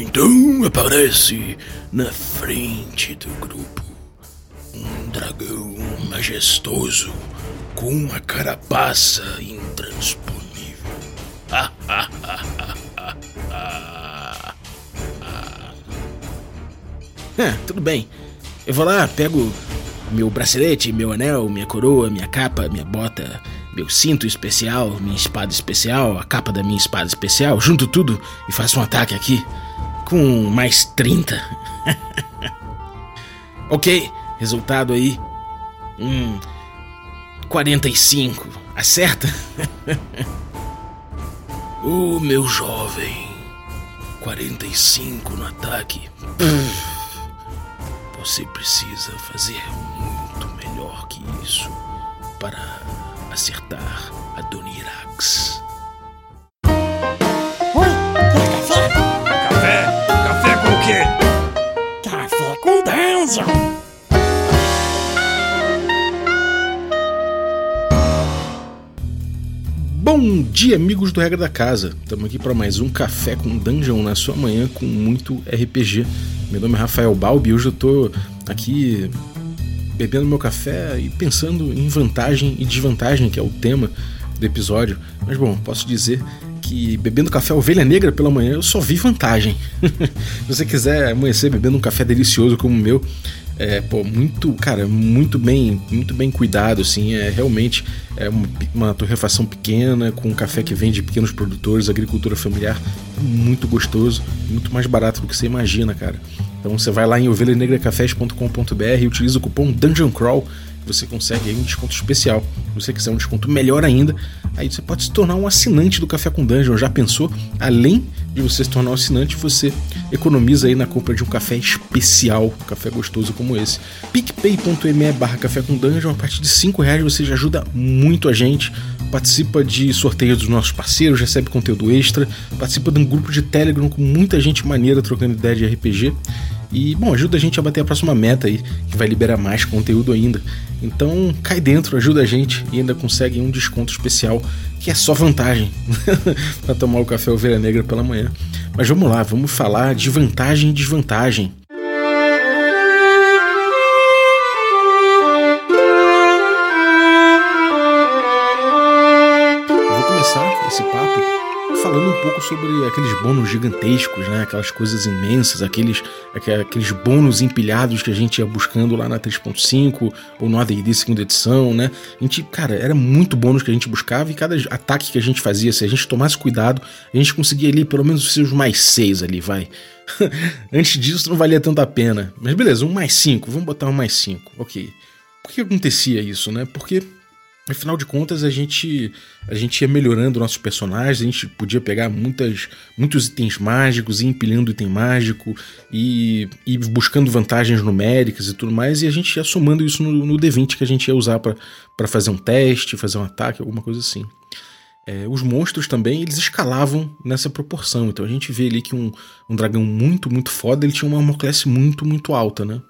Então aparece na frente do grupo um dragão majestoso com uma carapaça intransponível. Ah, tudo bem. Eu vou lá, pego meu bracelete, meu anel, minha coroa, minha capa, minha bota, meu cinto especial, minha espada especial, a capa da minha espada especial, junto tudo e faço um ataque aqui. Com mais 30. ok, resultado aí. Hum. 45. Acerta? Ô oh, meu jovem. 45 no ataque. Você precisa fazer muito melhor que isso para acertar a Donirax. Quê? Café com dungeon. Bom dia, amigos do Regra da Casa. Estamos aqui para mais um Café com Dungeon na sua manhã com muito RPG. Meu nome é Rafael Balbi e hoje eu tô aqui bebendo meu café e pensando em vantagem e desvantagem, que é o tema do episódio. Mas bom, posso dizer que bebendo café ovelha negra pela manhã eu só vi vantagem. Se você quiser amanhecer bebendo um café delicioso como o meu, é, pô, muito, cara, muito bem, muito bem cuidado, assim, é realmente é uma, uma torrefação pequena, com um café que vem de pequenos produtores, agricultura familiar, muito gostoso, muito mais barato do que você imagina, cara. Então você vai lá em ovelhanegracafés.com.br e utiliza o cupom Dungeon Crawl você consegue um desconto especial. Se você quiser um desconto melhor ainda, aí você pode se tornar um assinante do Café com Dungeon. Já pensou? Além de você se tornar um assinante, você economiza aí na compra de um café especial, um café gostoso como esse. picpay.me barra café com dungeon, a partir de 5 reais você já ajuda muito a gente, participa de sorteios dos nossos parceiros, recebe conteúdo extra, participa de um grupo de Telegram com muita gente maneira trocando ideia de RPG. E, bom, ajuda a gente a bater a próxima meta aí, que vai liberar mais conteúdo ainda. Então, cai dentro, ajuda a gente e ainda consegue um desconto especial, que é só vantagem para tomar o café ovelha negra pela manhã. Mas vamos lá, vamos falar de vantagem e desvantagem. Falando um pouco sobre aqueles bônus gigantescos, né? Aquelas coisas imensas, aqueles, aqueles bônus empilhados que a gente ia buscando lá na 3.5 ou no AD&D segunda edição, né? A gente, cara, era muito bônus que a gente buscava e cada ataque que a gente fazia, se a gente tomasse cuidado, a gente conseguia ali pelo menos os seus mais 6 ali, vai. Antes disso não valia tanto a pena. Mas beleza, um mais 5, vamos botar um mais 5, ok. Por que acontecia isso, né? Porque Afinal de contas, a gente a gente ia melhorando nossos personagens, a gente podia pegar muitas, muitos itens mágicos, ir empilhando item mágico e, e buscando vantagens numéricas e tudo mais, e a gente ia somando isso no, no D20 que a gente ia usar para fazer um teste, fazer um ataque, alguma coisa assim. É, os monstros também, eles escalavam nessa proporção, então a gente vê ali que um, um dragão muito, muito foda, ele tinha uma armor muito, muito alta, né?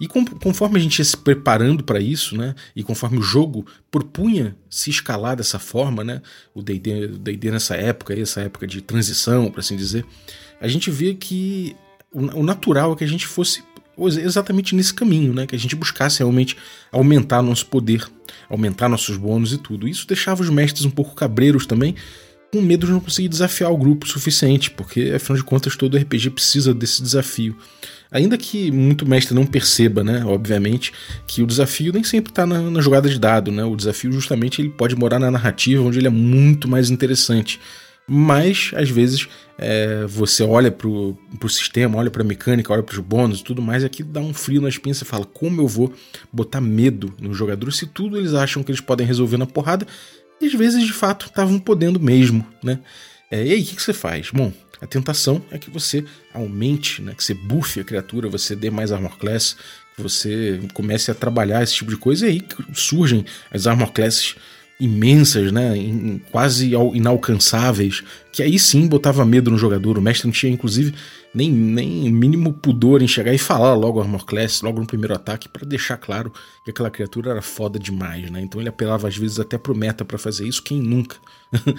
E conforme a gente ia se preparando para isso, né, e conforme o jogo propunha se escalar dessa forma, né, o D&D nessa época, essa época de transição, para assim dizer, a gente via que o, natural é que a gente fosse exatamente nesse caminho, né, que a gente buscasse realmente aumentar nosso poder, aumentar nossos bônus e tudo. Isso deixava os mestres um pouco cabreiros também, com medo de não conseguir desafiar o grupo o suficiente, porque afinal de contas todo RPG precisa desse desafio. Ainda que muito mestre não perceba, né, obviamente, que o desafio nem sempre está na, na, jogada de dado, né? O desafio justamente ele pode morar na narrativa, onde ele é muito mais interessante. Mas, às vezes, é, você olha pro, pro sistema, olha pra mecânica, olha pros bônus e tudo mais, e aqui dá um frio nas pinças e fala: como eu vou botar medo nos jogadores se tudo eles acham que eles podem resolver na porrada, e às vezes, de fato, estavam podendo mesmo, né? É, e aí, o que, que você faz? Bom, a tentação é que você aumente, né, que você buffe a criatura, você dê mais armor class, que você comece a trabalhar esse tipo de coisa, e aí surgem as armor classes imensas, né, quase inalcançáveis, que aí sim botava medo no jogador. O mestre não tinha, inclusive, nem, nem mínimo pudor em chegar e falar logo Armor Class, logo no primeiro ataque, para deixar claro que aquela criatura era foda demais, né? Então ele apelava às vezes até pro meta para fazer isso, quem nunca?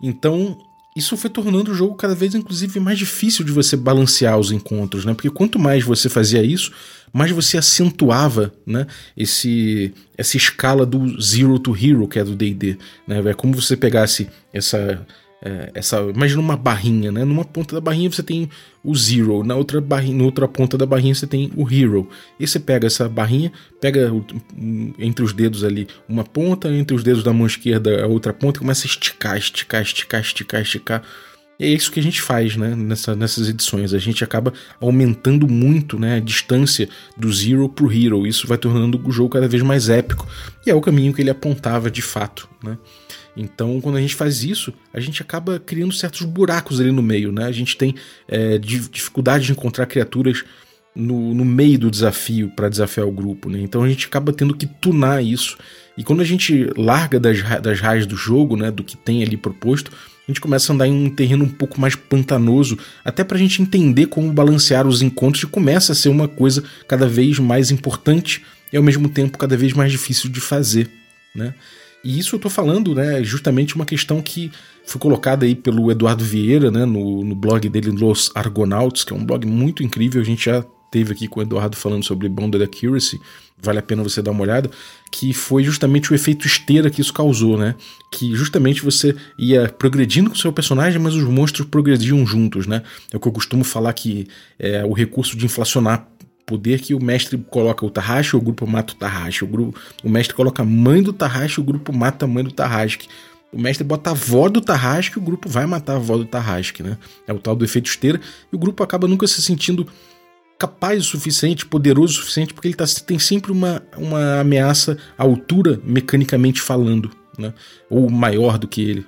então isso foi tornando o jogo cada vez, inclusive, mais difícil de você balancear os encontros, né? Porque quanto mais você fazia isso, mais você acentuava, né? Esse, essa escala do Zero to Hero, que é do D&D, né? É como você pegasse essa é, essa, imagina uma barrinha, né? Numa ponta da barrinha você tem o zero, na outra barrinha, na outra ponta da barrinha você tem o hero. E você pega essa barrinha, pega o, entre os dedos ali uma ponta, entre os dedos da mão esquerda a outra ponta e começa a esticar, esticar, esticar, esticar, esticar. E é isso que a gente faz, né? Nessa, nessas edições. A gente acaba aumentando muito né, a distância do Zero pro Hero. Isso vai tornando o jogo cada vez mais épico. E é o caminho que ele apontava de fato, né? Então, quando a gente faz isso, a gente acaba criando certos buracos ali no meio, né? A gente tem é, dificuldade de encontrar criaturas no, no meio do desafio para desafiar o grupo, né? Então a gente acaba tendo que tunar isso. E quando a gente larga das, das raias do jogo, né? Do que tem ali proposto, a gente começa a andar em um terreno um pouco mais pantanoso, até para a gente entender como balancear os encontros e começa a ser uma coisa cada vez mais importante e ao mesmo tempo cada vez mais difícil de fazer, né? E isso eu tô falando, né, justamente uma questão que foi colocada aí pelo Eduardo Vieira, né, no, no blog dele Los Argonauts, que é um blog muito incrível, a gente já teve aqui com o Eduardo falando sobre Bounded Accuracy, vale a pena você dar uma olhada, que foi justamente o efeito esteira que isso causou, né? Que justamente você ia progredindo com o seu personagem, mas os monstros progrediam juntos, né? É o que eu costumo falar que é o recurso de inflacionar poder que o mestre coloca o Tarrasque, o grupo mata o Tarrasque. O, o mestre coloca a mãe do Tarrasque, o grupo mata a mãe do Tarrasque. O mestre bota a avó do Tarrasque, o grupo vai matar a avó do Tarrasque, né? É o tal do efeito esteira, e o grupo acaba nunca se sentindo capaz o suficiente, poderoso o suficiente, porque ele tá, tem sempre uma, uma ameaça à altura, mecanicamente falando, né? Ou maior do que ele.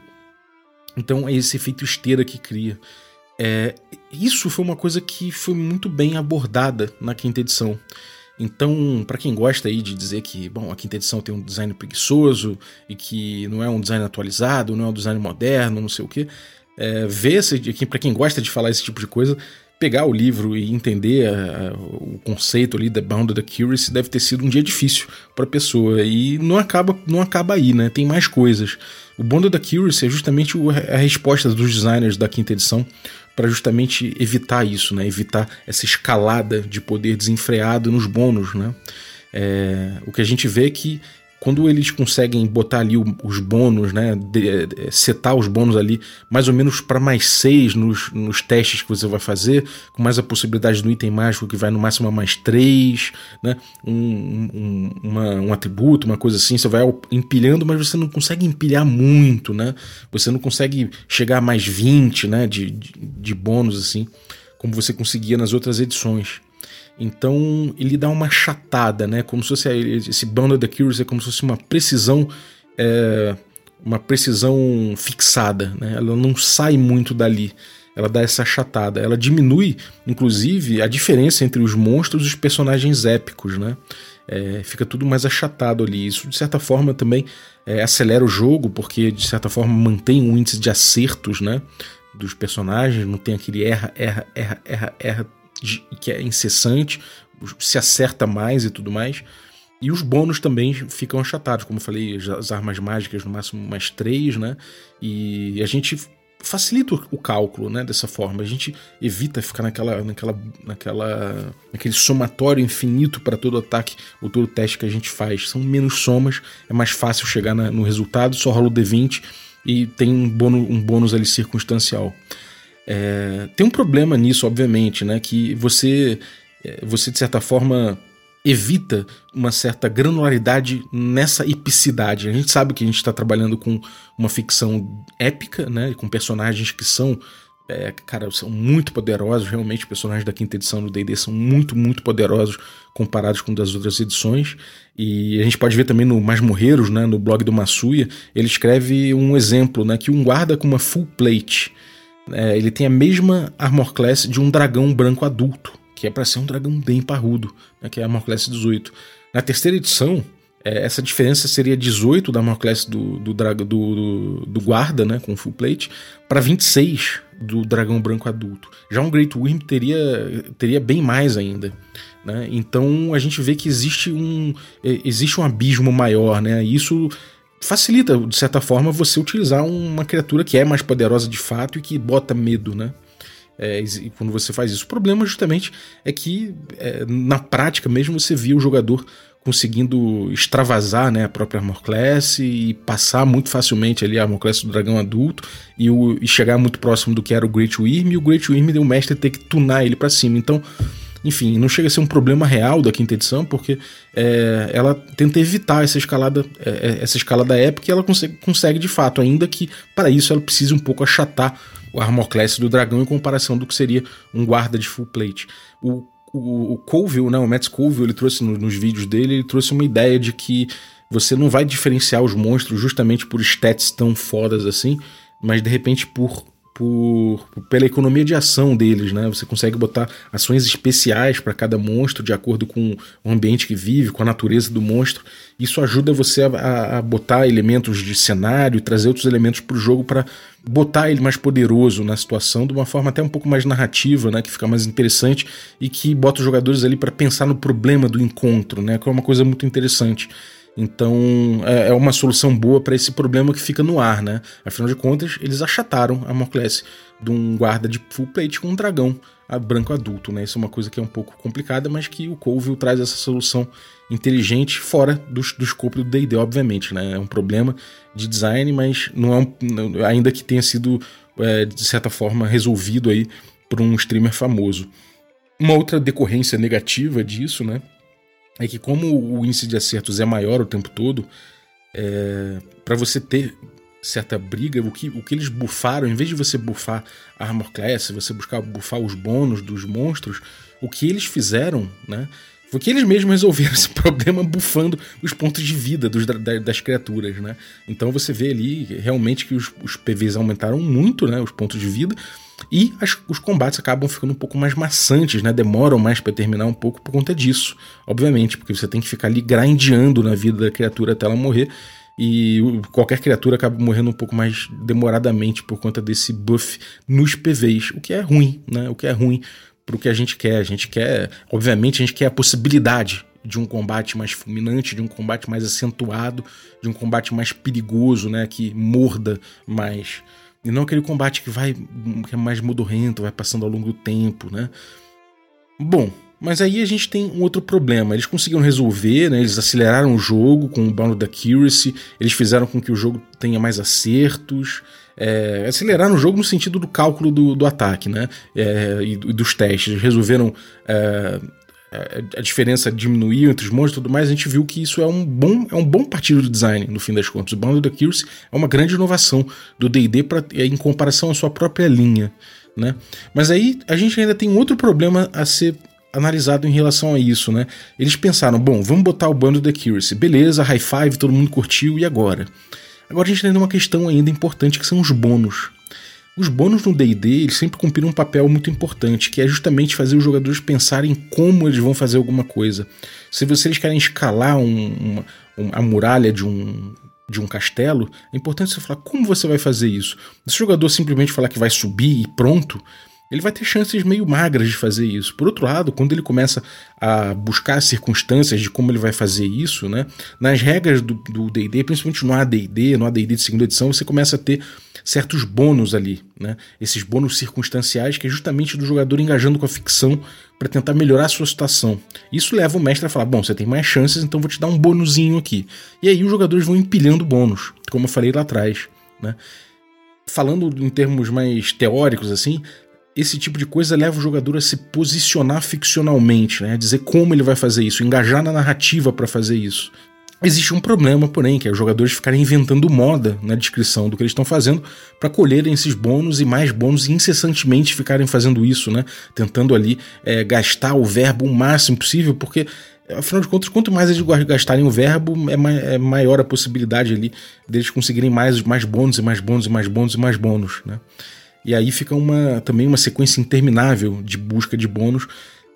Então é esse efeito esteira que cria. É, isso foi uma coisa que foi muito bem abordada na quinta edição. Então, para quem gosta aí de dizer que, bom, a quinta edição tem um design preguiçoso e que não é um design atualizado, não é um design moderno, não sei o quê, é, ver para quem gosta de falar esse tipo de coisa, pegar o livro e entender a, a, o conceito ali da Bounded Accuracy deve ter sido um dia difícil para a pessoa e não acaba não acaba aí, né? Tem mais coisas. O Bounded Accuracy é justamente a resposta dos designers da quinta edição para justamente evitar isso, né? Evitar essa escalada de poder desenfreado nos bônus, né? É, o que a gente vê é que quando eles conseguem botar ali os bônus, né, de, de, setar os bônus ali mais ou menos para mais 6 nos, nos testes que você vai fazer, com mais a possibilidade do item mágico que vai no máximo a mais 3, né, um, um, uma, um atributo, uma coisa assim, você vai empilhando, mas você não consegue empilhar muito, né, você não consegue chegar a mais 20 né, de, de, de bônus assim, como você conseguia nas outras edições. Então ele dá uma chatada, né? Como se fosse esse Bounded Accuracy é como se fosse uma precisão, é, uma precisão fixada, né? Ela não sai muito dali. Ela dá essa chatada. Ela diminui, inclusive, a diferença entre os monstros e os personagens épicos, né? É, fica tudo mais achatado ali. Isso, de certa forma, também é, acelera o jogo, porque, de certa forma, mantém um índice de acertos, né? Dos personagens, não tem aquele erra, erra, erra, erra, erra que é incessante, se acerta mais e tudo mais. E os bônus também ficam achatados, como eu falei, as armas mágicas no máximo mais três, né? E a gente facilita o cálculo, né? Dessa forma, a gente evita ficar naquela, naquela, naquela, naquele somatório infinito para todo ataque ou todo teste que a gente faz. São menos somas, é mais fácil chegar na, no resultado. Só rola o D20 e tem um bônus, um bônus ali circunstancial. É, tem um problema nisso, obviamente, né? Que você, é, você de certa forma evita uma certa granularidade nessa epicidade. A gente sabe que a gente está trabalhando com uma ficção épica, né? Com personagens que são é, cara, são muito poderosos, realmente, os personagens da quinta edição do D&D são muito, muito poderosos comparados com das outras edições, e a gente pode ver também no Masmorreiros, né, no blog do Massuya, ele escreve um exemplo, né, que um guarda com uma full plate, é, ele tem a mesma armor class de um dragão branco adulto, que é para ser um dragão bem parrudo, né, que é a armor class 18. Na terceira edição, é, essa diferença seria 18 da armor class do, do, do, do, guarda, né, com full plate, para 26 do dragão branco adulto. Já um Great Worm teria, teria bem mais ainda. Né? Então a gente vê que existe um, é, existe um abismo maior, né? Isso facilita, de certa forma, você utilizar uma criatura que é mais poderosa de fato e que bota medo, né? É, quando você faz isso. O problema justamente é que é, na prática mesmo você via o jogador conseguindo extravasar né, a própria Armor Class e passar muito facilmente ali a Armor Class do dragão adulto e, o, e chegar muito próximo do que era o Great Wyrm e o Great Wyrm deu o mestre ter que tunar ele para cima. Então, enfim, não chega a ser um problema real da quinta edição, porque é, ela tenta evitar essa escalada, é, é essa escalada épica e ela consegue, consegue de fato, ainda que para isso ela precise um pouco achatar o Armor Class do dragão em comparação do que seria um guarda de full plate. O o, o Colville, né, o Matt Colville, ele trouxe no, nos vídeos dele, ele trouxe uma ideia de que você não vai diferenciar os monstros justamente por stats tão fodas assim, mas de repente por por, pela economia de ação deles, né? Você consegue botar ações especiais para cada monstro de acordo com o ambiente que vive, com a natureza do monstro. Isso ajuda você a, a botar elementos de cenário, trazer outros elementos para o jogo para botar ele mais poderoso na situação de uma forma até um pouco mais narrativa, né? Que fica mais interessante e que bota os jogadores ali para pensar no problema do encontro, né? Que é uma coisa muito interessante. Então é, é uma solução boa para esse problema que fica no ar, né? Afinal de contas, eles achataram a Morclass de um guarda de full plate com um dragão branco adulto, né? Isso é uma coisa que é um pouco complicada, mas que o Colville traz essa solução inteligente fora do, do escopo do D&D, obviamente, né? É um problema de design, mas não é um, ainda que tenha sido é, de certa forma resolvido aí por um streamer famoso. Uma outra decorrência negativa disso, né? É que como o índice de acertos é maior o tempo todo, é, para você ter certa briga, o que, o que eles bufaram, em vez de você bufar a Armor Class, você buscar bufar os bônus dos monstros, o que eles fizeram, né? Foi que eles mesmos resolveram esse problema bufando os pontos de vida dos, das criaturas, né? Então você vê ali realmente que os, os PVs aumentaram muito, né? Os pontos de vida. E as, os combates acabam ficando um pouco mais maçantes, né? Demoram mais para terminar um pouco por conta disso. Obviamente, porque você tem que ficar ali grindeando na vida da criatura até ela morrer. E qualquer criatura acaba morrendo um pouco mais demoradamente por conta desse buff nos PVs, o que é ruim, né? O que é ruim pro que a gente quer. A gente quer, obviamente, a gente quer a possibilidade de um combate mais fulminante, de um combate mais acentuado, de um combate mais perigoso, né? Que morda mais. E não aquele combate que vai que é mais modorrento, vai passando ao longo do tempo, né? Bom, mas aí a gente tem um outro problema. Eles conseguiram resolver, né? Eles aceleraram o jogo com o Bound Accuracy, eles fizeram com que o jogo tenha mais acertos. É, aceleraram o jogo no sentido do cálculo do, do ataque, né? É, e, dos testes. Resolveram é, a diferença diminuiu entre os monstros e tudo mais, a gente viu que isso é um bom, é um bom partido de design, no fim das contas. O Bounded Accuracy é uma grande inovação do D&D em comparação à sua própria linha, né? Mas aí a gente ainda tem outro problema a ser analisado em relação a isso, né? Eles pensaram, bom, vamos botar o Bounded Accuracy, beleza, high five, todo mundo curtiu, e agora? Agora a gente tem uma questão ainda importante que são os bônus. Os bônus no D&D eles sempre cumpriram um papel muito importante, que é justamente fazer os jogadores pensarem como eles vão fazer alguma coisa. Se vocês querem escalar um, uma, a muralha de um, de um castelo, é importante você falar como você vai fazer isso. Se o jogador simplesmente falar que vai subir e pronto, ele vai ter chances meio magras de fazer isso. Por outro lado, quando ele começa a buscar circunstâncias de como ele vai fazer isso, né? Nas regras do D&D, principalmente no AD&D, no AD&D de segunda edição, você começa a ter certos bônus ali, né? Esses bônus circunstanciais que é justamente do jogador engajando com a ficção para tentar melhorar a sua situação. Isso leva o mestre a falar: "Bom, você tem mais chances, então vou te dar um bônusinho aqui". E aí os jogadores vão empilhando bônus, como eu falei lá atrás, né? Falando em termos mais teóricos assim, esse tipo de coisa leva o jogador a se posicionar ficcionalmente, né? A dizer como ele vai fazer isso, engajar na narrativa para fazer isso. Existe um problema, porém, que é os jogadores ficarem inventando moda na descrição do que eles estão fazendo para colherem esses bônus e mais bônus e incessantemente ficarem fazendo isso, né? Tentando ali é, gastar o verbo o máximo possível, porque afinal de contas, quanto mais eles gastarem o verbo, é, é maior a possibilidade ali deles conseguirem mais, mais bônus e mais bônus e mais bônus e mais bônus, né? E aí fica uma, também uma sequência interminável de busca de bônus,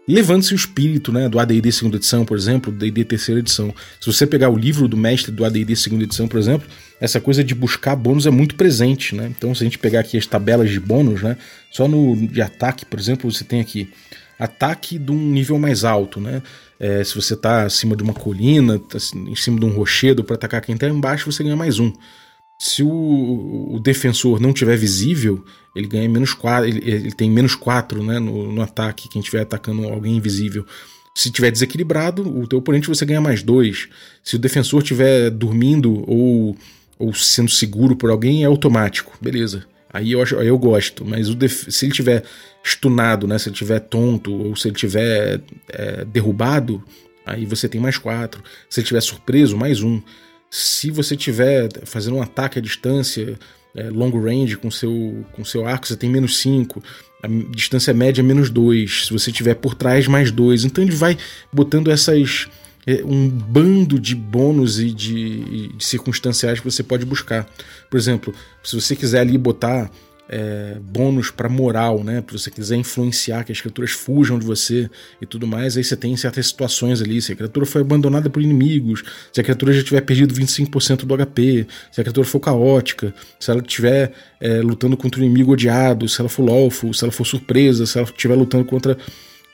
levando-se o espírito né, do AD&D segunda edição, por exemplo, do AD&D terceira edição. Se você pegar o livro do mestre do AD&D segunda edição, por exemplo, essa coisa de buscar bônus é muito presente, né? Então, se a gente pegar aqui as tabelas de bônus, né, só no de ataque, por exemplo, você tem aqui ataque de um nível mais alto, né? É, se você está acima de uma colina, tá em cima de um rochedo para atacar quem está embaixo, você ganha mais um. Se o, o, defensor não tiver visível, ele ganha menos 4, ele, ele tem menos 4 né, no, no ataque, quem estiver atacando alguém invisível. Se tiver desequilibrado, o teu oponente você ganha mais 2. Se o defensor estiver dormindo ou, ou sendo seguro por alguém, é automático. Beleza. Aí eu, acho, aí eu gosto, mas se ele tiver stunado, né? Se ele tiver tonto ou se ele tiver é, derrubado, aí você tem mais quatro. Se ele tiver surpreso, mais um. Se você tiver fazendo um ataque à distância, é, long range com seu com seu arco, você tem menos cinco. A distância média é menos dois. Se você tiver por trás, mais dois. Então ele vai botando essas é, um bando de bônus e de, de, circunstanciais que você pode buscar. Por exemplo, se você quiser ali botar é, bônus para moral, né? Se você quiser influenciar que as criaturas fujam de você e tudo mais, aí você tem certas situações ali. Se a criatura foi abandonada por inimigos, se a criatura já tiver perdido 25% do HP, se a criatura for caótica, se ela estiver é, lutando contra um inimigo odiado, se ela for lawful, se ela for surpresa, se ela estiver lutando contra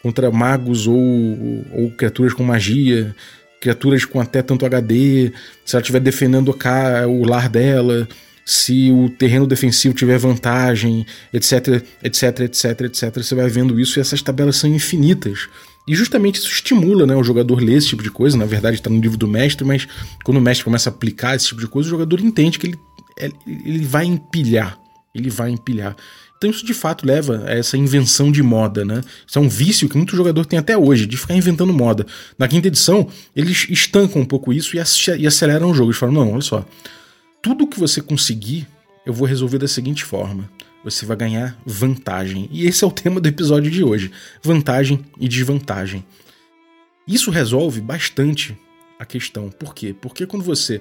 contra magos ou, ou criaturas com magia, criaturas com até tanto HD, se ela estiver defendendo o lar dela, se o terreno defensivo tiver vantagem, etc, etc, etc, etc. Você vai vendo isso e essas tabelas são infinitas. E justamente isso estimula né, o jogador ler esse tipo de coisa. Na verdade, está no livro do mestre, mas quando o mestre começa a aplicar esse tipo de coisa, o jogador entende que ele, ele vai empilhar. Ele vai empilhar. Então isso de fato leva a essa invenção de moda, né? Isso é um vício que muito jogador tem até hoje, de ficar inventando moda. Na quinta edição, eles estancam um pouco isso e aceleram o jogo. Eles falam, não, olha só, tudo que você conseguir, eu vou resolver da seguinte forma. Você vai ganhar vantagem. E esse é o tema do episódio de hoje: vantagem e desvantagem. Isso resolve bastante a questão. Por quê? Porque quando você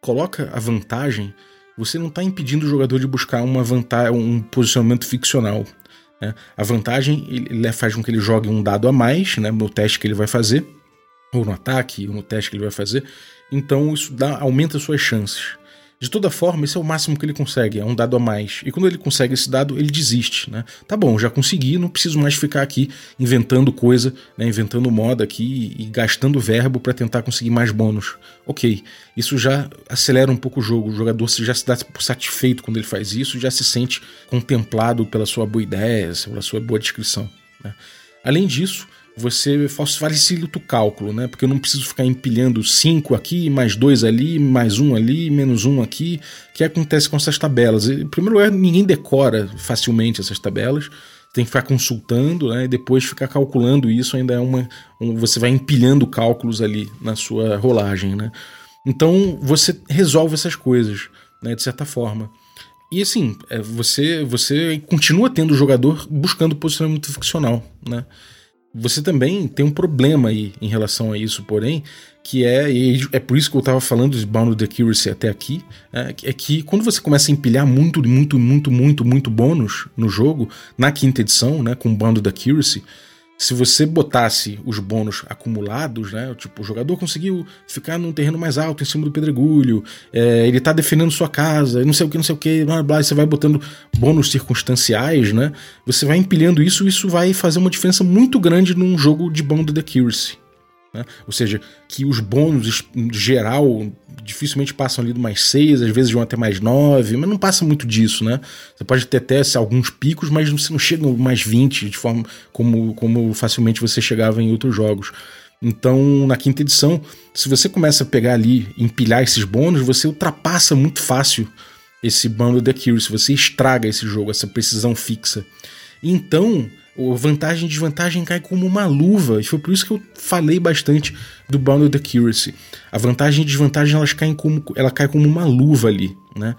coloca a vantagem, você não está impedindo o jogador de buscar uma vantagem, um posicionamento ficcional. Né? A vantagem ele faz com que ele jogue um dado a mais né, no teste que ele vai fazer, ou no ataque, ou no teste que ele vai fazer. Então isso dá, aumenta suas chances. De toda forma, esse é o máximo que ele consegue, é um dado a mais. E quando ele consegue esse dado, ele desiste, né? Tá bom, já consegui, não preciso mais ficar aqui inventando coisa, né? inventando moda aqui e gastando verbo para tentar conseguir mais bônus. Ok, isso já acelera um pouco o jogo, o jogador já se dá satisfeito quando ele faz isso, já se sente contemplado pela sua boa ideia, pela sua boa descrição. Né? Além disso, você facilita o cálculo, né? Porque eu não preciso ficar empilhando 5 aqui, mais 2 ali, mais um ali, menos um aqui, que acontece com essas tabelas. Em primeiro lugar, ninguém decora facilmente essas tabelas. Tem que ficar consultando, né? E depois ficar calculando isso ainda é uma. Um, você vai empilhando cálculos ali na sua rolagem, né? Então você resolve essas coisas, né? De certa forma. E assim, é, você, você continua tendo o jogador buscando posicionamento ficcional, né? Você também tem um problema aí em relação a isso, porém, que é, e é por isso que eu estava falando de Bound Accuracy até aqui, é, é, que quando você começa a empilhar muito, muito, muito, muito, muito bônus no jogo, na quinta edição, né, com Bound Accuracy, se você botasse os bônus acumulados, né? Tipo, o jogador conseguiu ficar num terreno mais alto, em cima do pedregulho, é, ele tá defendendo sua casa, não sei o que, não sei o que, blá blá, e você vai botando bônus circunstanciais, né? Você vai empilhando isso, isso vai fazer uma diferença muito grande num jogo de Bound Accuracy. Né? Ou seja, que os bônus geral dificilmente passam ali do mais 6, às vezes vão até mais 9, mas não passa muito disso, né? Você pode ter até alguns picos, mas você não chega mais 20 de forma como, como facilmente você chegava em outros jogos. Então, na quinta edição, se você começa a pegar ali, empilhar esses bônus, você ultrapassa muito fácil esse bundle de accuracy, você estraga esse jogo, essa precisão fixa. Então, a vantagem e desvantagem cai como uma luva. E foi por isso que eu falei bastante do Bounded Accuracy. A vantagem e desvantagem elas caem como, ela cai como uma luva ali, né?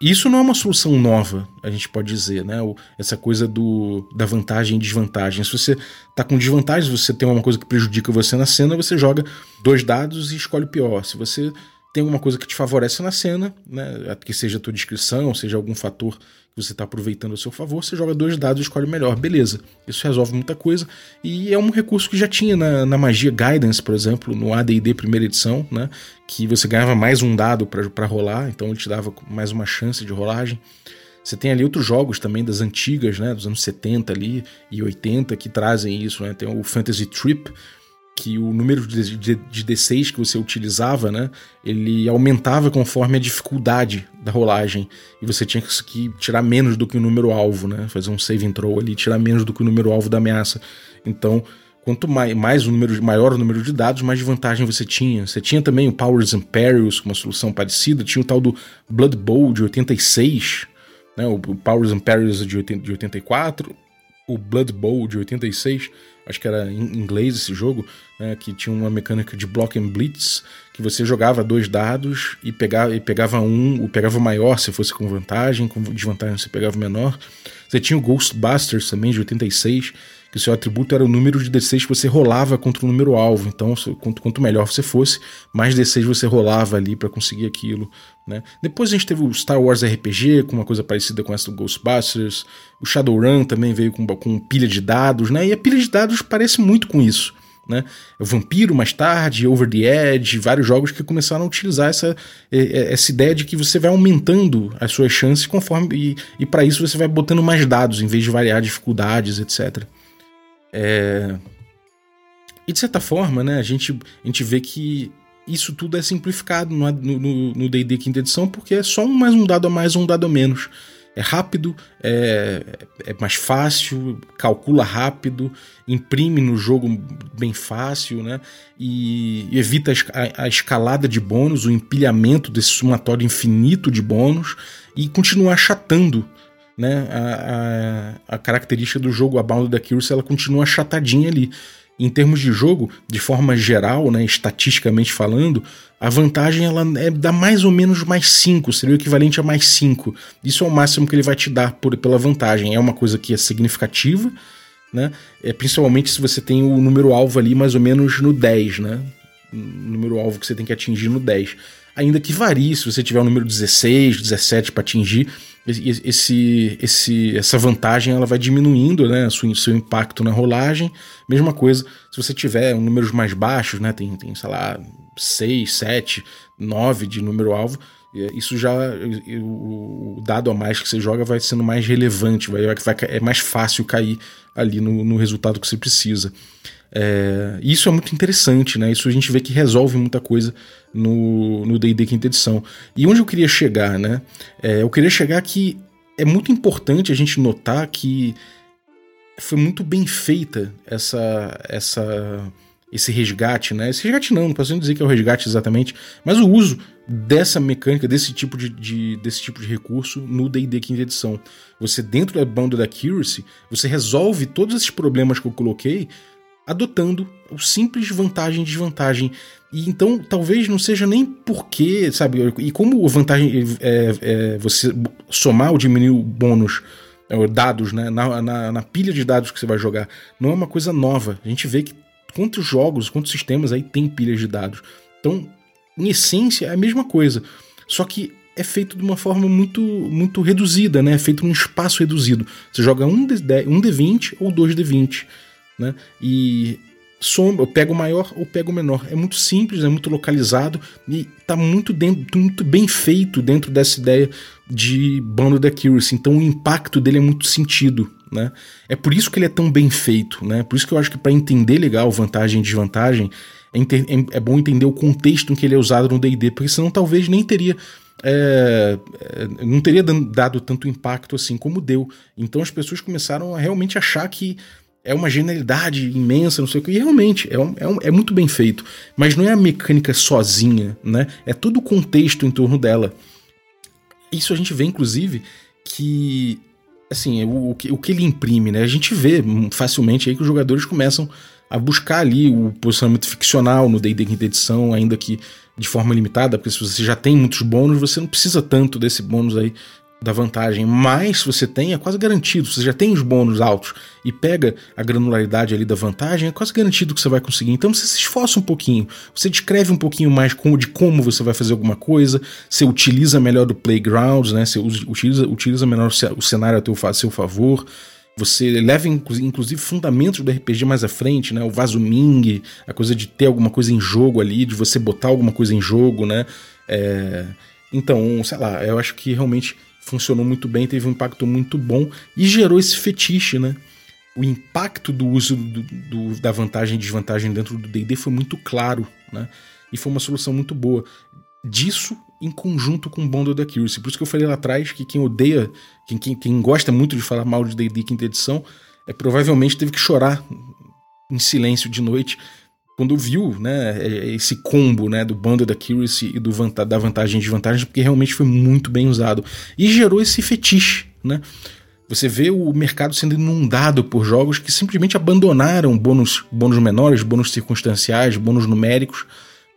Isso não é uma solução nova, a gente pode dizer, né? Essa coisa do, da vantagem e desvantagem. Se você tá com desvantagem, você tem uma coisa que prejudica você na cena, você joga dois dados e escolhe o pior. Se você tem alguma coisa que te favorece na cena, né? Que seja a tua descrição, seja algum fator que você está aproveitando a seu favor, você joga dois dados e escolhe o melhor. Beleza, isso resolve muita coisa. E é um recurso que já tinha na, na magia Guidance, por exemplo, no ADD primeira edição, né? Que você ganhava mais um dado para rolar, então ele te dava mais uma chance de rolagem. Você tem ali outros jogos também das antigas, né, dos anos 70 ali e 80 que trazem isso, né? Tem o Fantasy Trip, que o número de, de, de, D6 que você utilizava, né, ele aumentava conforme a dificuldade da rolagem e você tinha que tirar menos do que o número alvo, né, fazer um save throw ali, tirar menos do que o número alvo da ameaça. Então, quanto mais, mais o número, maior o número de dados, mais vantagem você tinha. Você tinha também o Powers and Perils, uma solução parecida, tinha o tal do Blood Bowl de 86, né, o Powers and Perils de, 80, de 84, o Blood Bowl de 86, acho que era em inglês esse jogo, né, que tinha uma mecânica de block and blitz, que você jogava dois dados e pegava, e pegava um, o pegava o maior se fosse com vantagem, com desvantagem você pegava o menor. Você tinha o Ghostbusters também de 86, que o seu atributo era o número de D6 que você rolava contra o número alvo. Então, quanto, quanto melhor você fosse, mais D6 você rolava ali para conseguir aquilo. Né? Depois a gente teve o Star Wars RPG, com uma coisa parecida com essa do Ghostbusters. O Shadowrun também veio com, com pilha de dados, né? E a pilha de dados parece muito com isso. Né? O Vampiro mais tarde, Over the Edge, vários jogos que começaram a utilizar essa, essa ideia de que você vai aumentando as suas chances conforme e, e para isso você vai botando mais dados em vez de variar dificuldades, etc. É... E de certa forma, né, a gente, a gente vê que isso tudo é simplificado no D&D quinta edição porque é só mais um dado a mais, um dado a menos. É rápido, é, é mais fácil, calcula rápido, imprime no jogo bem fácil, né? E, evita a, a, escalada de bônus, o empilhamento desse somatório infinito de bônus e continua achatando né, a, a, a característica do jogo, a Bounded Accuracy, ela continua achatadinha ali. Em termos de jogo, de forma geral, né, estatisticamente falando, a vantagem ela é dá mais ou menos mais 5, seria o equivalente a mais 5. Isso é o máximo que ele vai te dar por, pela vantagem. É uma coisa que é significativa, né? É, principalmente se você tem o número alvo ali mais ou menos no 10, né? O número alvo que você tem que atingir no 10. Ainda que varie, se você tiver o número 16, 17 para atingir, esse, esse, essa vantagem ela vai diminuindo né, seu, seu impacto na rolagem. Mesma coisa se você tiver números mais baixos, né, tem, tem, sei lá, 6, 7, 9 de número alvo, isso já o, dado a mais que você joga vai sendo mais relevante, vai, vai, é mais fácil cair ali no, no resultado que você precisa. É, isso é muito interessante, né? Isso a gente vê que resolve muita coisa no D&D quinta edição. E onde eu queria chegar, né? É, eu queria chegar que é muito importante a gente notar que foi muito bem feita essa essa esse resgate, né? Esse resgate não, não posso dizer que é o resgate exatamente, mas o uso dessa mecânica, desse tipo de, de desse tipo de recurso no D&D quinta edição. Você dentro da banda da Accuracy, você resolve todos esses problemas que eu coloquei adotando o simples vantagem e desvantagem. E então talvez não seja nem porque, sabe, e como vantagem é, é você somar ou diminuir o bônus, é, dados, né, na, na, na, pilha de dados que você vai jogar, não é uma coisa nova. A gente vê que quantos jogos, quantos sistemas aí tem pilhas de dados. Então, em essência, é a mesma coisa. Só que é feito de uma forma muito muito reduzida, né? É feito num espaço reduzido. Você joga um, D, um D20 ou dois D20 né? E soma, eu pego o maior ou pego o menor. É muito simples, é muito localizado e está muito, dentro, muito bem feito dentro dessa ideia de Bounded Accuracy. Então o impacto dele é muito sentido. Né? É por isso que ele é tão bem feito. Né? Por isso que eu acho que para entender legal vantagem e desvantagem, é, é, é, bom entender o contexto em que ele é usado no DD, porque senão talvez nem teria. É, é, não teria dado tanto impacto assim como deu. Então as pessoas começaram a realmente achar que é uma genialidade imensa, não sei o que. E realmente, é, um, é, um, é, muito bem feito. Mas não é a mecânica sozinha, né? É todo o contexto em torno dela. Isso a gente vê, inclusive, que. Assim, o, o, que, o que ele imprime, né? A gente vê facilmente aí que os jogadores começam a buscar ali o posicionamento ficcional no D&D quinta edição, ainda que de forma limitada, porque se você já tem muitos bônus, você não precisa tanto desse bônus aí da vantagem, mas você tem, é quase garantido, você já tem os bônus altos e pega a granularidade ali da vantagem, é quase garantido que você vai conseguir. Então você se esforça um pouquinho, você descreve um pouquinho mais de como você vai fazer alguma coisa, você utiliza melhor do playground, né? Você utiliza, utiliza melhor o cenário a teu, a seu favor. Você leva inclusive fundamentos do RPG mais à frente, né? O vaso Ming, a coisa de ter alguma coisa em jogo ali, de você botar alguma coisa em jogo, né? É... Então, sei lá, eu acho que realmente funcionou muito bem, teve um impacto muito bom e gerou esse fetiche, né? O impacto do uso do, do, da vantagem e desvantagem dentro do D&D foi muito claro, né? E foi uma solução muito boa. Disso em conjunto com o Bonded Accuracy. Por isso que eu falei lá atrás que quem odeia, quem, quem, quem gosta muito de falar mal de D&D quinta edição, é provavelmente teve que chorar em silêncio de noite quando viu né, esse combo né, do Bundled Accuracy e do da vantagem e desvantagem, porque realmente foi muito bem usado. E gerou esse fetiche. Né? Você vê o mercado sendo inundado por jogos que simplesmente abandonaram bônus, bônus menores, bônus circunstanciais, bônus numéricos,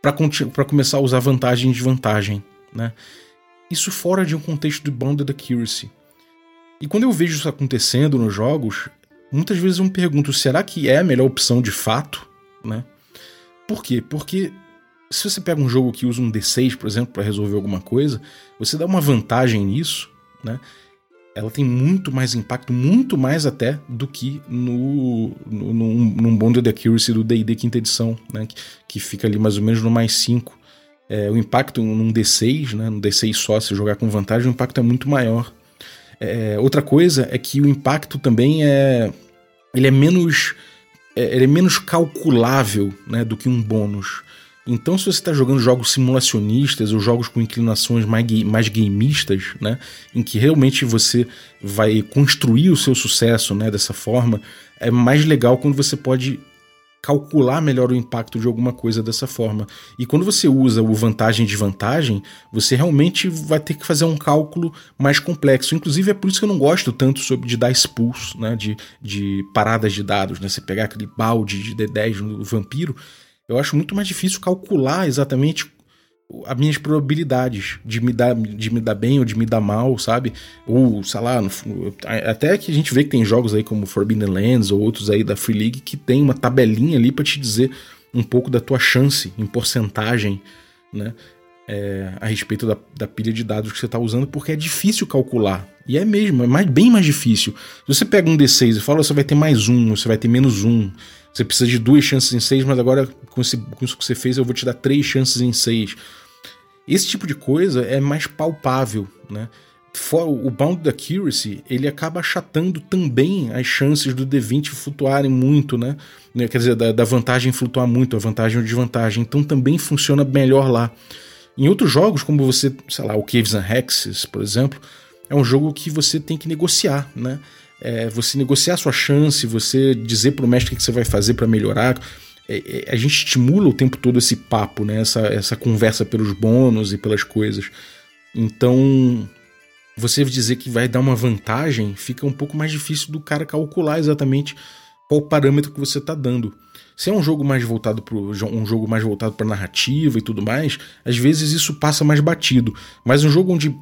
para começar a usar vantagem e desvantagem. Né? Isso fora de um contexto de Bonded Accuracy. E quando eu vejo isso acontecendo nos jogos, muitas vezes eu me pergunto: será que é a melhor opção de fato? Né? Por quê? Porque se você pega um jogo que usa um D6, por exemplo, para resolver alguma coisa, você dá uma vantagem nisso, né? Ela tem muito mais impacto, muito mais até do que no, no num, num Bonded Accuracy do D&D quinta edição, né? Que, que, fica ali mais ou menos no mais 5. É, o impacto num D6, né? No D6 só, se jogar com vantagem, o impacto é muito maior. É, outra coisa é que o impacto também é... Ele é menos é, é menos calculável né, do que um bônus. Então, se você está jogando jogos simulacionistas ou jogos com inclinações mais, mais gameistas, né, em que realmente você vai construir o seu sucesso né, dessa forma, é mais legal quando você pode calcular melhor o impacto de alguma coisa dessa forma. E quando você usa o vantagem e desvantagem, você realmente vai ter que fazer um cálculo mais complexo. Inclusive é por isso que eu não gosto tanto sobre de dice pools, né, de, de paradas de dados, né, você pegar aquele balde de D10 no vampiro, eu acho muito mais difícil calcular exatamente as minhas probabilidades de me dar de me dar bem ou de me dar mal, sabe? Ou, sei lá, no, até que a gente vê que tem jogos aí como Forbidden Lands ou outros aí da Free League que tem uma tabelinha ali para te dizer um pouco da tua chance em porcentagem, né? É, a respeito da, da, pilha de dados que você está usando, porque é difícil calcular. E é mesmo, é mais, bem mais difícil. Se você pega um D6 e fala, você vai ter mais um, você vai ter menos um. Você precisa de duas chances em seis, mas agora com, esse, com isso que você fez, eu vou te dar três chances em seis. Esse tipo de coisa é mais palpável, né? O Bound Accuracy, ele acaba achatando também as chances do D20 flutuarem muito, né? né? Quer dizer, da, da vantagem flutuar muito, a vantagem ou desvantagem. Então também funciona melhor lá. Em outros jogos, como você, sei lá, o Caves and Hexes, por exemplo, é um jogo que você tem que negociar, né? É, você negociar sua chance, você dizer pro mestre o que você vai fazer para melhorar. É, é, a gente estimula o tempo todo esse papo, né? Essa, essa conversa pelos bônus e pelas coisas. Então, você dizer que vai dar uma vantagem fica um pouco mais difícil do cara calcular exatamente qual parâmetro que você está dando. Se é um jogo mais voltado para um jogo mais voltado para narrativa e tudo mais, às vezes isso passa mais batido. Mas um jogo onde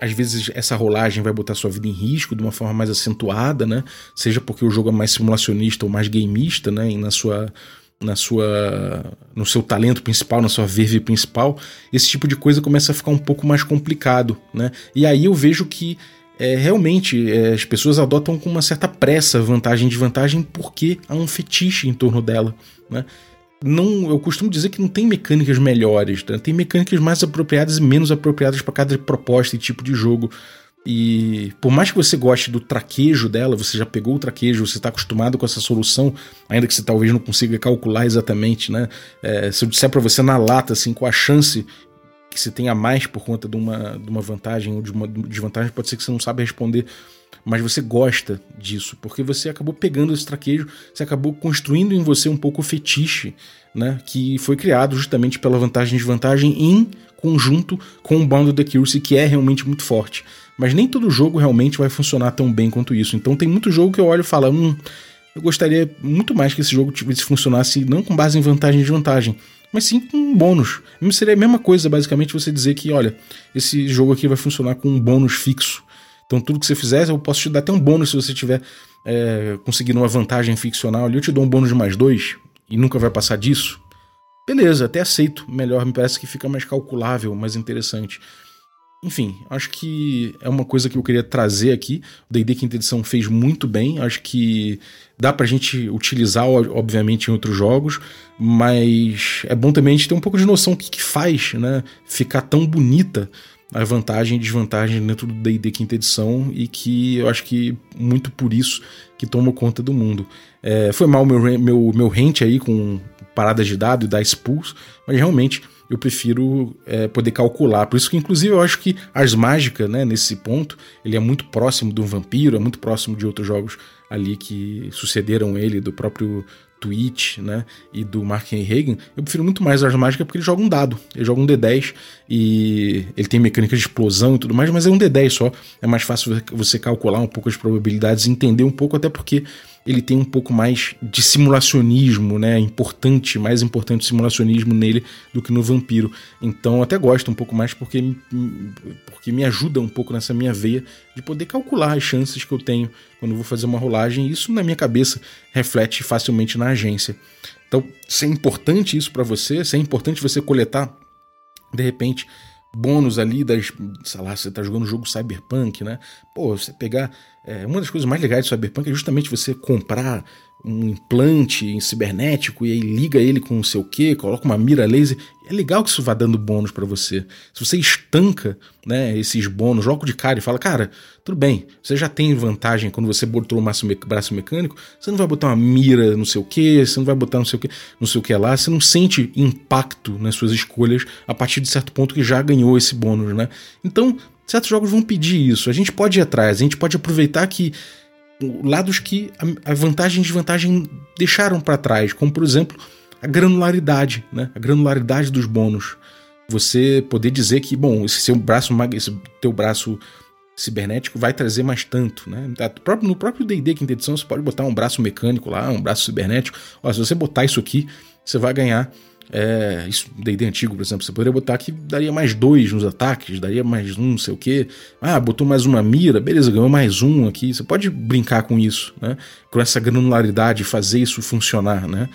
às vezes essa rolagem vai botar sua vida em risco de uma forma mais acentuada, né? Seja porque o jogo é mais simulacionista ou mais gameista, né? E na sua na sua no seu talento principal, na sua verve principal, esse tipo de coisa começa a ficar um pouco mais complicado, né? E aí eu vejo que é, realmente é, as pessoas adotam com uma certa pressa vantagem e desvantagem porque há um fetiche em torno dela, né? Não, eu costumo dizer que não tem mecânicas melhores, né? tem mecânicas mais apropriadas e menos apropriadas para cada proposta e tipo de jogo. E por mais que você goste do traquejo dela, você já pegou o traquejo, você está acostumado com essa solução, ainda que você talvez não consiga calcular exatamente, né? É, se eu disser para você na lata, assim, com a chance que você tenha mais por conta de uma, de uma vantagem ou de uma desvantagem, pode ser que você não saiba responder, mas você gosta disso, porque você acabou pegando esse traquejo, você acabou construindo em você um pouco o fetiche, né? Que foi criado justamente pela vantagem e desvantagem em conjunto com o Bound Accuracy, que é realmente muito forte. Mas nem todo jogo realmente vai funcionar tão bem quanto isso. Então tem muito jogo que eu olho e falo, hum, eu gostaria muito mais que esse jogo tivesse funcionasse não com base em vantagem e desvantagem, mas sim com um bônus. Seria a mesma coisa, basicamente, você dizer que, olha, esse jogo aqui vai funcionar com um bônus fixo. Então tudo que você fizer, eu posso te dar até um bônus se você tiver é, conseguindo uma vantagem ficcional ali, eu te dou um bônus de mais dois e nunca vai passar disso. Beleza, até aceito. Melhor, me parece que fica mais calculável, mais interessante. Enfim, acho que é uma coisa que eu queria trazer aqui. O D&D Quinta Edição fez muito bem. Acho que dá pra gente utilizar, obviamente, em outros jogos, mas é bom também a gente ter um pouco de noção do que, que faz, né? Ficar tão bonita a vantagem e desvantagem dentro do D&D quinta edição e que eu acho que muito por isso que tomou conta do mundo. É, foi mal meu, meu, meu rente aí com paradas de dado e dice pools, mas realmente eu prefiro é, poder calcular. Por isso que, inclusive, eu acho que Ars Mágica, né, nesse ponto, ele é muito próximo do Vampiro, é muito próximo de outros jogos ali que sucederam ele, do próprio Twitch, né, e do Mark Hagen, eu prefiro muito mais Ars Mágica porque ele joga um dado, ele joga um D10 e ele tem mecânica de explosão e tudo mais, mas é um D10 só, é mais fácil você calcular um pouco as probabilidades, entender um pouco, até porque ele tem um pouco mais de simulacionismo, né? Importante, mais importante simulacionismo nele do que no Vampiro. Então até gosto um pouco mais porque, porque me ajuda um pouco nessa minha veia de poder calcular as chances que eu tenho quando eu vou fazer uma rolagem. Isso na minha cabeça reflete facilmente na agência. Então, se é importante isso para você, se é importante você coletar, de repente, bônus ali das. Sei lá, você tá jogando um jogo Cyberpunk, né? Pô, você pegar. É, uma das coisas mais legais do Cyberpunk é justamente você comprar um implante em cibernético e aí liga ele com não sei o que, coloca uma mira laser. É legal que isso vá dando bônus para você. Se você estanca né, esses bônus logo de cara e fala, cara, tudo bem, você já tem vantagem quando você botou o braço mecânico, você não vai botar uma mira não sei o que, você não vai botar não sei o que, não sei o que lá, você não sente impacto nas suas escolhas a partir de certo ponto que já ganhou esse bônus, né? Então, certos jogos vão pedir isso. A gente pode ir atrás, a gente pode aproveitar que lados que a vantagem e desvantagem deixaram para trás, como por exemplo a granularidade, né? a granularidade dos bônus. Você poder dizer que, bom, esse seu braço, esse teu braço cibernético vai trazer mais tanto, né? No próprio D&D quinta edição você pode botar um braço mecânico lá, um braço cibernético. Ó, se você botar isso aqui, você vai ganhar é, isso, D&D antigo, por exemplo, você poderia botar que daria mais dois nos ataques, daria mais um, não sei o quê. Ah, botou mais uma mira, beleza, ganhou mais um aqui. Você pode brincar com isso, né? Com essa granularidade, fazer isso funcionar, né?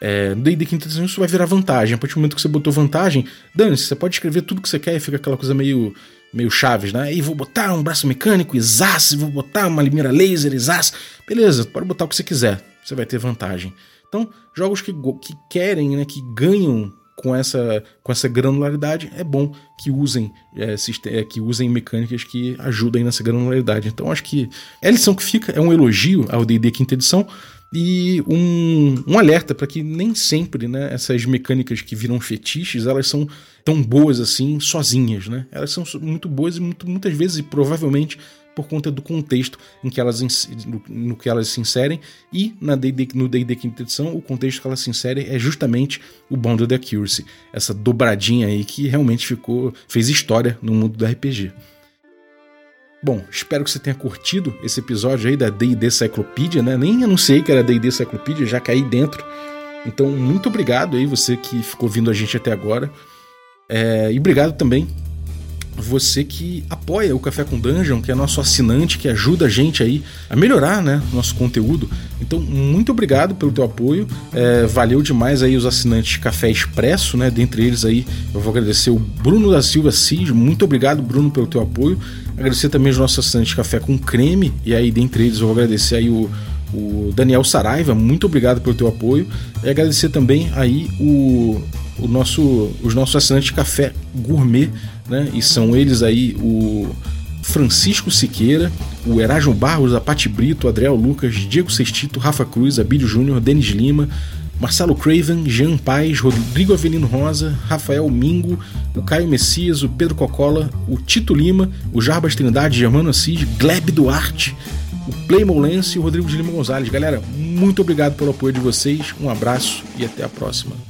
É, no D&D quinta edição isso vai virar vantagem. A partir do momento que você botou vantagem, dane-se, você pode escrever tudo que você quer e fica aquela coisa meio meio chaves, né? E vou botar um braço mecânico, exasse, vou botar uma mira laser, exasse. Beleza, pode botar o que você quiser, você vai ter vantagem. Então, jogos que, que querem, né, que ganham com essa, com essa granularidade, é bom que usem, é, é que usem mecânicas que ajudem nessa granularidade. Então, acho que é a lição que fica, é um elogio ao D&D quinta edição e um, um alerta para que nem sempre né, essas mecânicas que viram fetiches, elas são tão boas assim sozinhas, né? Elas são muito boas e muito, muitas vezes e provavelmente por conta do contexto em que elas no, no que elas se inserem e na D&D, no D&D quinta edição o contexto que elas se inserem é justamente o Bonded Accuracy, essa dobradinha aí que realmente ficou fez história no mundo do RPG. Bom, espero que você tenha curtido esse episódio aí da D&D Cyclopedia, né? Nem anunciei que era D&D Cyclopedia, já caí dentro. Então, muito obrigado aí você que ficou vindo a gente até agora. É, e obrigado também você que apoia o Café com Dungeon, que é nosso assinante, que ajuda a gente aí a melhorar né, nosso conteúdo. Então, muito obrigado pelo teu apoio. É, valeu demais aí os assinantes Café Expresso, né? Dentre eles aí, eu vou agradecer o Bruno da Silva Cis. Muito obrigado, Bruno, pelo teu apoio. Agradecer também os nossos assinantes Café com Creme. E aí, dentre eles, eu vou agradecer aí o, o Daniel Saraiva. Muito obrigado pelo teu apoio. E agradecer também aí o, o nosso, os nossos assinantes Café Gourmet né? E são eles aí o Francisco Siqueira, o Erasmo Barros, a Pati Brito, o Adriel Lucas, Diego Sextito, Rafa Cruz, Abílio Júnior, Denis Lima, Marcelo Craven, Jean Paz, Rodrigo Avelino Rosa, Rafael Mingo, o Caio Messias, o Pedro Cocola, o Tito Lima, o Jarbas Trindade, Germano Assis, Gleb Duarte, o Playmo Lance e o Rodrigo de Lima Gonzalez. Galera, muito obrigado pelo apoio de vocês, um abraço e até a próxima.